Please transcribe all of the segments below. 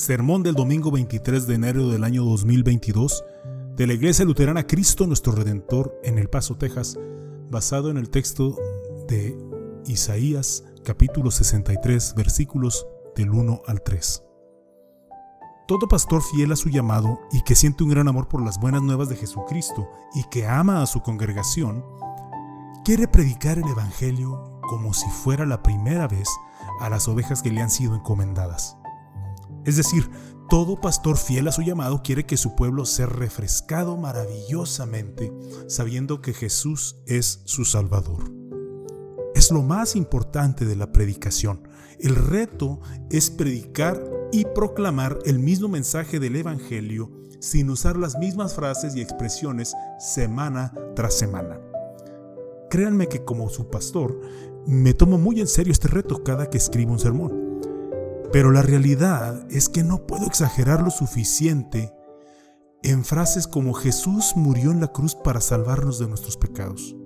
Sermón del domingo 23 de enero del año 2022 de la Iglesia Luterana Cristo nuestro Redentor en El Paso, Texas, basado en el texto de Isaías capítulo 63 versículos del 1 al 3. Todo pastor fiel a su llamado y que siente un gran amor por las buenas nuevas de Jesucristo y que ama a su congregación, quiere predicar el Evangelio como si fuera la primera vez a las ovejas que le han sido encomendadas. Es decir, todo pastor fiel a su llamado quiere que su pueblo sea refrescado maravillosamente, sabiendo que Jesús es su Salvador. Es lo más importante de la predicación. El reto es predicar y proclamar el mismo mensaje del Evangelio sin usar las mismas frases y expresiones semana tras semana. Créanme que como su pastor, me tomo muy en serio este reto cada que escribo un sermón. Pero la realidad es que no puedo exagerar lo suficiente en frases como Jesús murió en la cruz para salvarnos de nuestros pecados.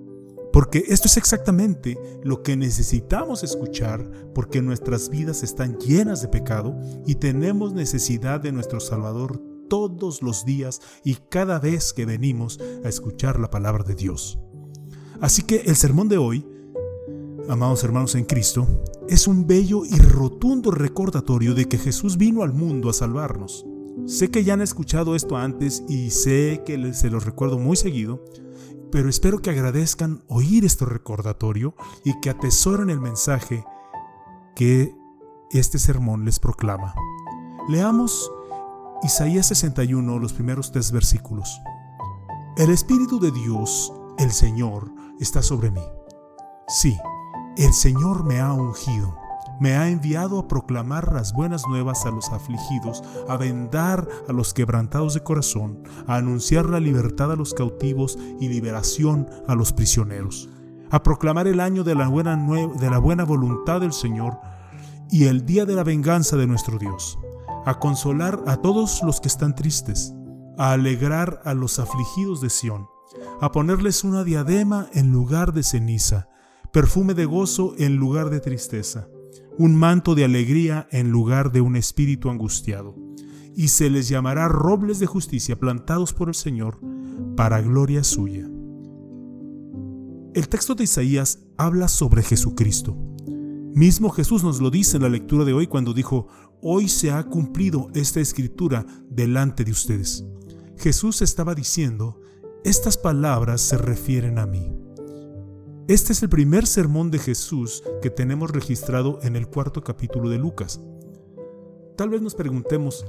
Porque esto es exactamente lo que necesitamos escuchar porque nuestras vidas están llenas de pecado y tenemos necesidad de nuestro Salvador todos los días y cada vez que venimos a escuchar la palabra de Dios. Así que el sermón de hoy amados hermanos en Cristo, es un bello y rotundo recordatorio de que Jesús vino al mundo a salvarnos. Sé que ya han escuchado esto antes y sé que se los recuerdo muy seguido, pero espero que agradezcan oír este recordatorio y que atesoren el mensaje que este sermón les proclama. Leamos Isaías 61, los primeros tres versículos. El Espíritu de Dios, el Señor, está sobre mí. Sí, el Señor me ha ungido, me ha enviado a proclamar las buenas nuevas a los afligidos, a vendar a los quebrantados de corazón, a anunciar la libertad a los cautivos y liberación a los prisioneros, a proclamar el año de la buena, de la buena voluntad del Señor y el día de la venganza de nuestro Dios, a consolar a todos los que están tristes, a alegrar a los afligidos de Sión, a ponerles una diadema en lugar de ceniza, perfume de gozo en lugar de tristeza, un manto de alegría en lugar de un espíritu angustiado. Y se les llamará robles de justicia plantados por el Señor para gloria suya. El texto de Isaías habla sobre Jesucristo. Mismo Jesús nos lo dice en la lectura de hoy cuando dijo, hoy se ha cumplido esta escritura delante de ustedes. Jesús estaba diciendo, estas palabras se refieren a mí. Este es el primer sermón de Jesús que tenemos registrado en el cuarto capítulo de Lucas. Tal vez nos preguntemos,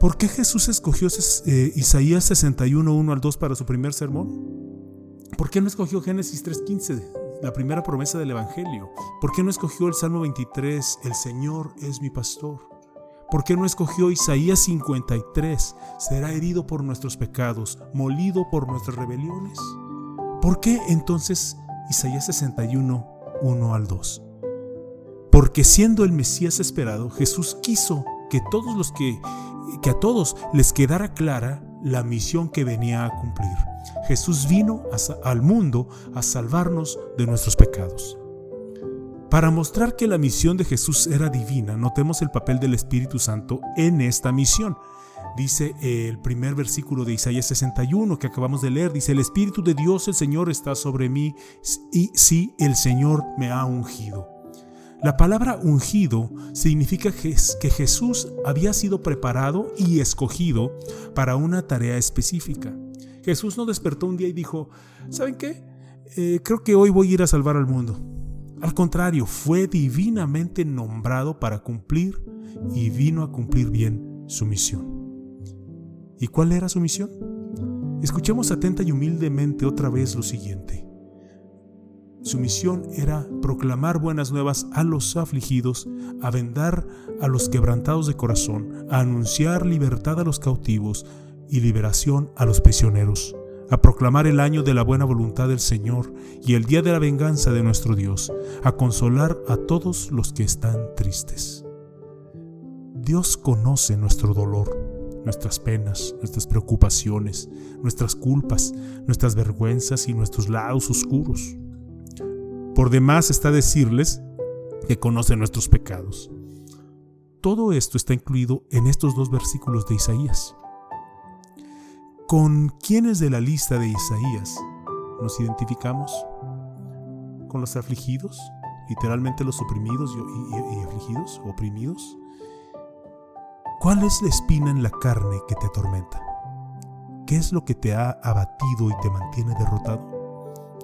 ¿por qué Jesús escogió eh, Isaías 61, 1 al 2 para su primer sermón? ¿Por qué no escogió Génesis 3.15, la primera promesa del Evangelio? ¿Por qué no escogió el Salmo 23, el Señor es mi pastor? ¿Por qué no escogió Isaías 53, será herido por nuestros pecados, molido por nuestras rebeliones? ¿Por qué entonces Isaías 61, 1 al 2. Porque siendo el Mesías esperado, Jesús quiso que todos los que, que a todos les quedara clara la misión que venía a cumplir. Jesús vino al mundo a salvarnos de nuestros pecados. Para mostrar que la misión de Jesús era divina, notemos el papel del Espíritu Santo en esta misión dice el primer versículo de Isaías 61 que acabamos de leer, dice, el Espíritu de Dios el Señor está sobre mí y sí, el Señor me ha ungido. La palabra ungido significa que Jesús había sido preparado y escogido para una tarea específica. Jesús no despertó un día y dijo, ¿saben qué? Eh, creo que hoy voy a ir a salvar al mundo. Al contrario, fue divinamente nombrado para cumplir y vino a cumplir bien su misión. ¿Y cuál era su misión? Escuchemos atenta y humildemente otra vez lo siguiente. Su misión era proclamar buenas nuevas a los afligidos, a vendar a los quebrantados de corazón, a anunciar libertad a los cautivos y liberación a los prisioneros, a proclamar el año de la buena voluntad del Señor y el día de la venganza de nuestro Dios, a consolar a todos los que están tristes. Dios conoce nuestro dolor nuestras penas, nuestras preocupaciones, nuestras culpas, nuestras vergüenzas y nuestros lados oscuros. Por demás está decirles que conoce nuestros pecados. todo esto está incluido en estos dos versículos de Isaías. ¿Con quiénes de la lista de Isaías nos identificamos? ¿Con los afligidos? Literalmente los oprimidos y, afligidos, oprimidos. ¿Cuál es la espina en la carne que te atormenta? ¿Qué es lo que te ha abatido y te mantiene derrotado?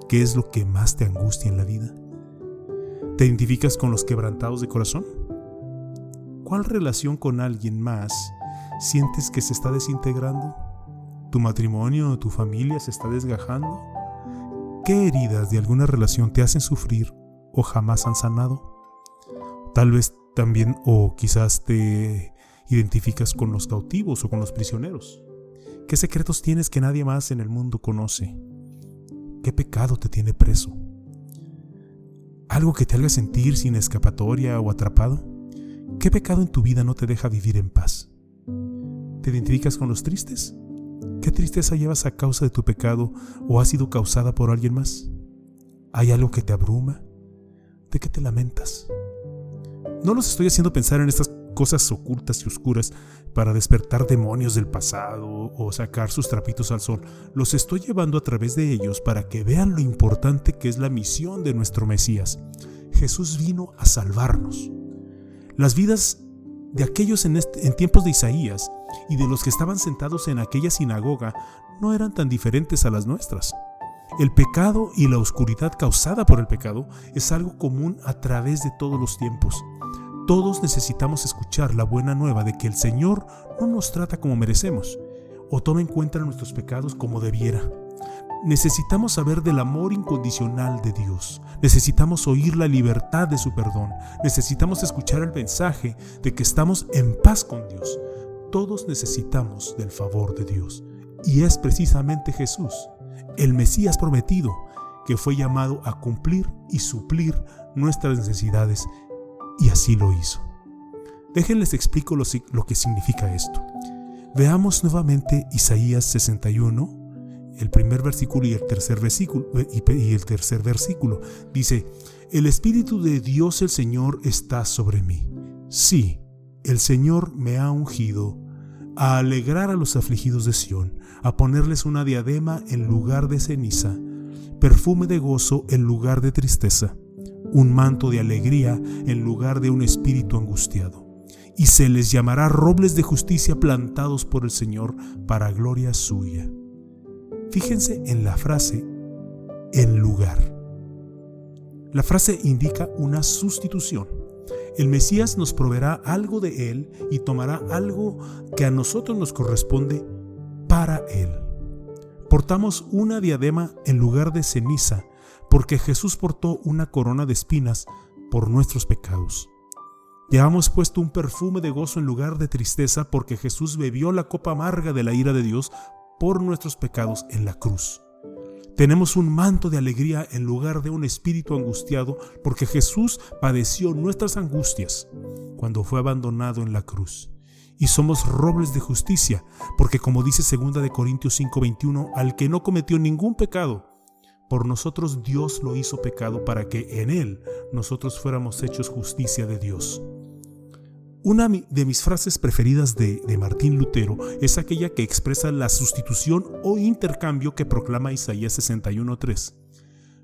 ¿Qué es lo que más te angustia en la vida? ¿Te identificas con los quebrantados de corazón? ¿Cuál relación con alguien más sientes que se está desintegrando? ¿Tu matrimonio o tu familia se está desgajando? ¿Qué heridas de alguna relación te hacen sufrir o jamás han sanado? Tal vez también o quizás te identificas con los cautivos o con los prisioneros. ¿Qué secretos tienes que nadie más en el mundo conoce? ¿Qué pecado te tiene preso? ¿Algo que te haga sentir sin escapatoria o atrapado? ¿Qué pecado en tu vida no te deja vivir en paz? ¿Te identificas con los tristes? ¿Qué tristeza llevas a causa de tu pecado o ha sido causada por alguien más? ¿Hay algo que te abruma? ¿De qué te lamentas? No los estoy haciendo pensar en estas cosas ocultas y oscuras para despertar demonios del pasado o sacar sus trapitos al sol. Los estoy llevando a través de ellos para que vean lo importante que es la misión de nuestro Mesías. Jesús vino a salvarnos. Las vidas de aquellos en, en tiempos de Isaías y de los que estaban sentados en aquella sinagoga no eran tan diferentes a las nuestras. El pecado y la oscuridad causada por el pecado es algo común a través de todos los tiempos. Todos necesitamos escuchar la buena nueva de que el Señor no nos trata como merecemos o toma en cuenta nuestros pecados como debiera. Necesitamos saber del amor incondicional de Dios. Necesitamos oír la libertad de su perdón. Necesitamos escuchar el mensaje de que estamos en paz con Dios. Todos necesitamos del favor de Dios. Y es precisamente Jesús, el Mesías prometido, que fue llamado a cumplir y suplir nuestras necesidades y así lo hizo. Déjenles explico lo, que significa esto. Veamos nuevamente Isaías 61, el primer versículo y el tercer versículo. Y el tercer versículo. Dice, el Espíritu de Dios el Señor está sobre mí. Sí, el Señor me ha ungido a alegrar a los afligidos de Sión, a ponerles una diadema en lugar de ceniza, perfume de gozo en lugar de tristeza un manto de alegría en lugar de un espíritu angustiado. Y se les llamará robles de justicia plantados por el Señor para gloria suya. Fíjense en la frase en lugar. La frase indica una sustitución. El Mesías nos proveerá algo de Él y tomará algo que a nosotros nos corresponde para Él. Portamos una diadema en lugar de ceniza porque Jesús portó una corona de espinas por nuestros pecados. Llevamos puesto un perfume de gozo en lugar de tristeza porque Jesús bebió la copa amarga de la ira de Dios por nuestros pecados en la cruz. Tenemos un manto de alegría en lugar de un espíritu angustiado porque Jesús padeció nuestras angustias cuando fue abandonado en la cruz. Y somos robles de justicia porque como dice 2 de Corintios 5:21, al que no cometió ningún pecado, por nosotros Dios lo hizo pecado para que en Él nosotros fuéramos hechos justicia de Dios. Una de mis frases preferidas de, Martín Lutero es aquella que expresa la sustitución o intercambio que proclama Isaías 61.3.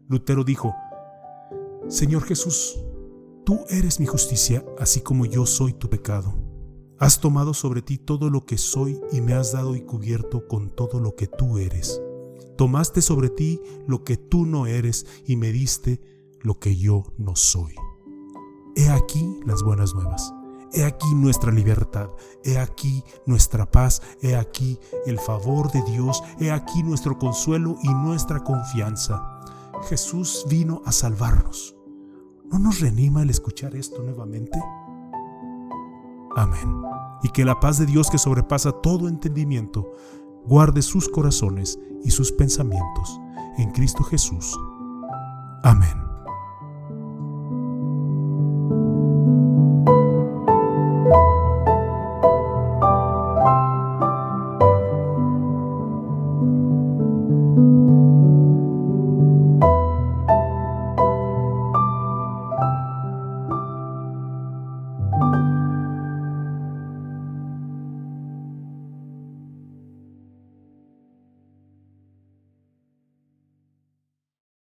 Lutero dijo, Señor Jesús, tú eres mi justicia, así como yo soy tu pecado. Has tomado sobre ti todo lo que soy y me has dado y cubierto con todo lo que tú eres. Tomaste sobre ti lo que tú no eres y me diste lo que yo no soy. He aquí las buenas nuevas. He aquí nuestra libertad, he aquí nuestra paz, he aquí el favor de Dios, he aquí nuestro consuelo y nuestra confianza. Jesús vino a salvarnos. ¿No nos reanima el escuchar esto nuevamente? Amén. Y que la paz de Dios que sobrepasa todo entendimiento guarde sus corazones y sus pensamientos en Cristo Jesús. Amén.